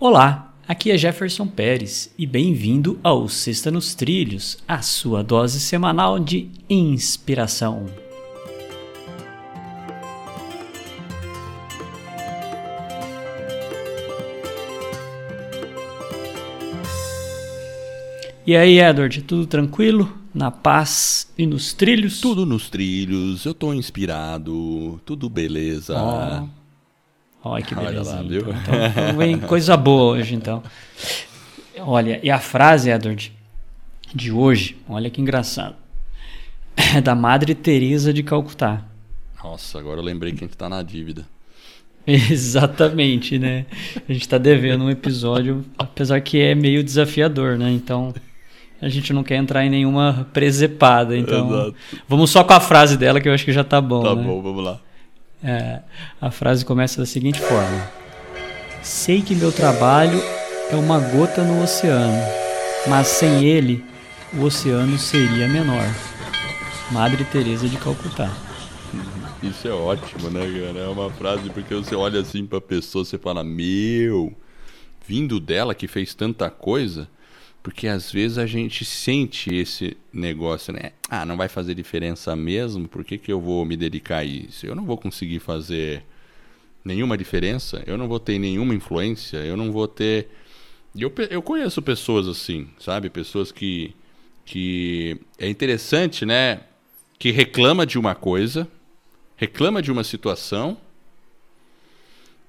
Olá, aqui é Jefferson Pérez e bem-vindo ao Sexta nos Trilhos, a sua dose semanal de inspiração. E aí, Edward, tudo tranquilo? Na paz e nos trilhos? Tudo nos trilhos, eu tô inspirado, tudo beleza. Oh. Olha que beleza. Olha lá, viu? Então, vem coisa boa hoje, então. Olha, e a frase, Edward, de hoje, olha que engraçado. É da Madre Teresa de Calcutá. Nossa, agora eu lembrei que a gente tá na dívida. Exatamente, né? A gente tá devendo um episódio, apesar que é meio desafiador, né? Então, a gente não quer entrar em nenhuma presepada, então. Exato. Vamos só com a frase dela que eu acho que já tá bom. Tá né? bom, vamos lá. É, a frase começa da seguinte forma: Sei que meu trabalho é uma gota no oceano, mas sem ele o oceano seria menor. Madre Teresa de Calcutá. Isso é ótimo, né, cara? É uma frase porque você olha assim para a pessoa, você fala: "Meu, vindo dela que fez tanta coisa, porque às vezes a gente sente esse negócio, né? Ah, não vai fazer diferença mesmo, por que, que eu vou me dedicar a isso? Eu não vou conseguir fazer nenhuma diferença, eu não vou ter nenhuma influência, eu não vou ter. Eu, eu conheço pessoas assim, sabe? Pessoas que. que é interessante, né? Que reclama de uma coisa, reclama de uma situação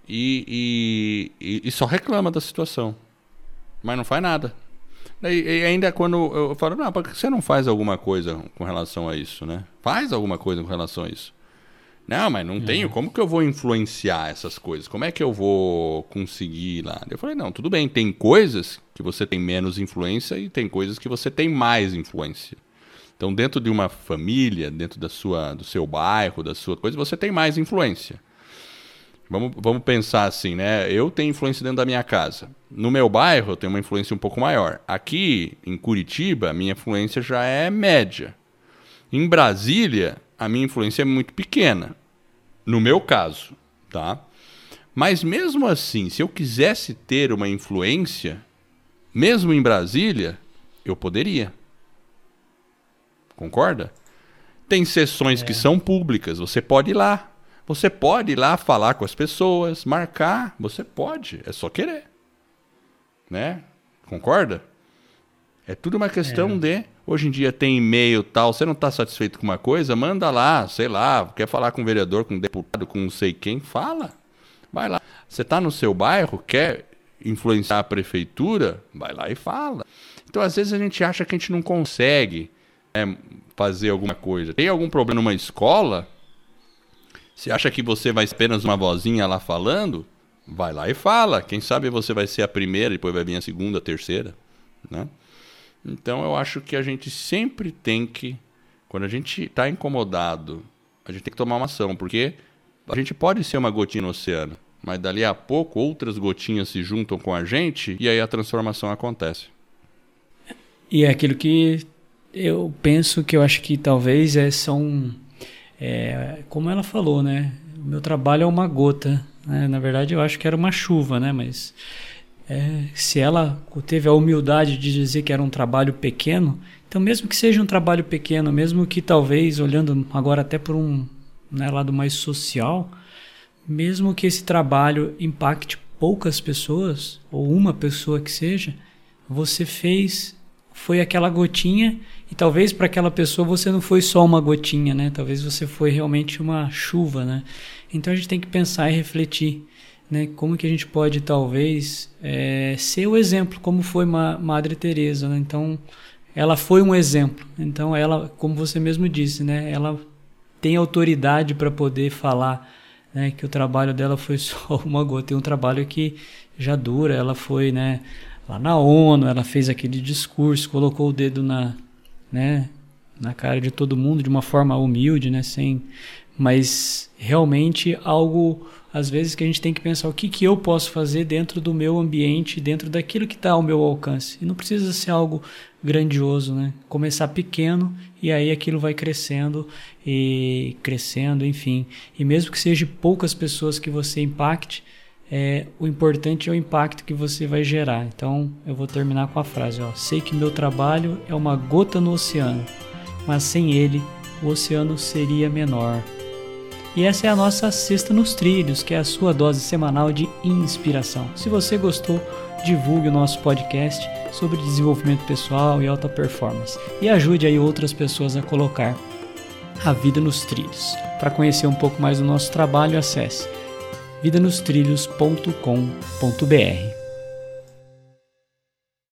e, e, e só reclama da situação, mas não faz nada. E, ainda quando eu falo, não, por que você não faz alguma coisa com relação a isso, né? Faz alguma coisa com relação a isso. Não, mas não uhum. tenho. Como que eu vou influenciar essas coisas? Como é que eu vou conseguir lá? Eu falei, não, tudo bem. Tem coisas que você tem menos influência e tem coisas que você tem mais influência. Então, dentro de uma família, dentro da sua, do seu bairro, da sua coisa, você tem mais influência. Vamos, vamos pensar assim, né? Eu tenho influência dentro da minha casa. No meu bairro, eu tenho uma influência um pouco maior. Aqui, em Curitiba, a minha influência já é média. Em Brasília, a minha influência é muito pequena. No meu caso, tá? Mas mesmo assim, se eu quisesse ter uma influência, mesmo em Brasília, eu poderia. Concorda? Tem sessões é. que são públicas, você pode ir lá. Você pode ir lá falar com as pessoas, marcar, você pode, é só querer. Né? Concorda? É tudo uma questão é. de. Hoje em dia tem e-mail tal, você não está satisfeito com uma coisa, manda lá, sei lá, quer falar com o vereador, com o deputado, com não sei quem, fala. Vai lá. Você está no seu bairro, quer influenciar a prefeitura, vai lá e fala. Então, às vezes, a gente acha que a gente não consegue é, fazer alguma coisa. Tem algum problema numa escola, você acha que você vai apenas uma vozinha lá falando? Vai lá e fala. Quem sabe você vai ser a primeira, depois vai vir a segunda, a terceira, né? Então eu acho que a gente sempre tem que, quando a gente está incomodado, a gente tem que tomar uma ação, porque a gente pode ser uma gotinha no oceano, mas dali a pouco outras gotinhas se juntam com a gente e aí a transformação acontece. E é aquilo que eu penso que eu acho que talvez é, são é, como ela falou, né? O meu trabalho é uma gota. Né? Na verdade, eu acho que era uma chuva, né? Mas é, se ela teve a humildade de dizer que era um trabalho pequeno, então mesmo que seja um trabalho pequeno, mesmo que talvez olhando agora até por um né, lado mais social, mesmo que esse trabalho impacte poucas pessoas ou uma pessoa que seja, você fez foi aquela gotinha e talvez para aquela pessoa você não foi só uma gotinha, né? Talvez você foi realmente uma chuva, né? Então a gente tem que pensar e refletir, né? Como que a gente pode talvez é, ser o exemplo, como foi Ma Madre Teresa, né? Então ela foi um exemplo. Então ela, como você mesmo disse, né? Ela tem autoridade para poder falar, né? Que o trabalho dela foi só uma gota. Tem um trabalho que já dura. Ela foi, né? Lá na ONU, ela fez aquele discurso, colocou o dedo na né, na cara de todo mundo de uma forma humilde, né, sem, mas realmente algo às vezes que a gente tem que pensar o que que eu posso fazer dentro do meu ambiente, dentro daquilo que está ao meu alcance. E não precisa ser algo grandioso, né? Começar pequeno e aí aquilo vai crescendo e crescendo, enfim. E mesmo que seja poucas pessoas que você impacte, é, o importante é o impacto que você vai gerar. Então eu vou terminar com a frase: ó, sei que meu trabalho é uma gota no oceano, mas sem ele o oceano seria menor. E essa é a nossa Sexta nos Trilhos, que é a sua dose semanal de inspiração. Se você gostou, divulgue o nosso podcast sobre desenvolvimento pessoal e alta performance e ajude aí outras pessoas a colocar a vida nos trilhos. Para conhecer um pouco mais do nosso trabalho, acesse vidanostrilhos.com.br.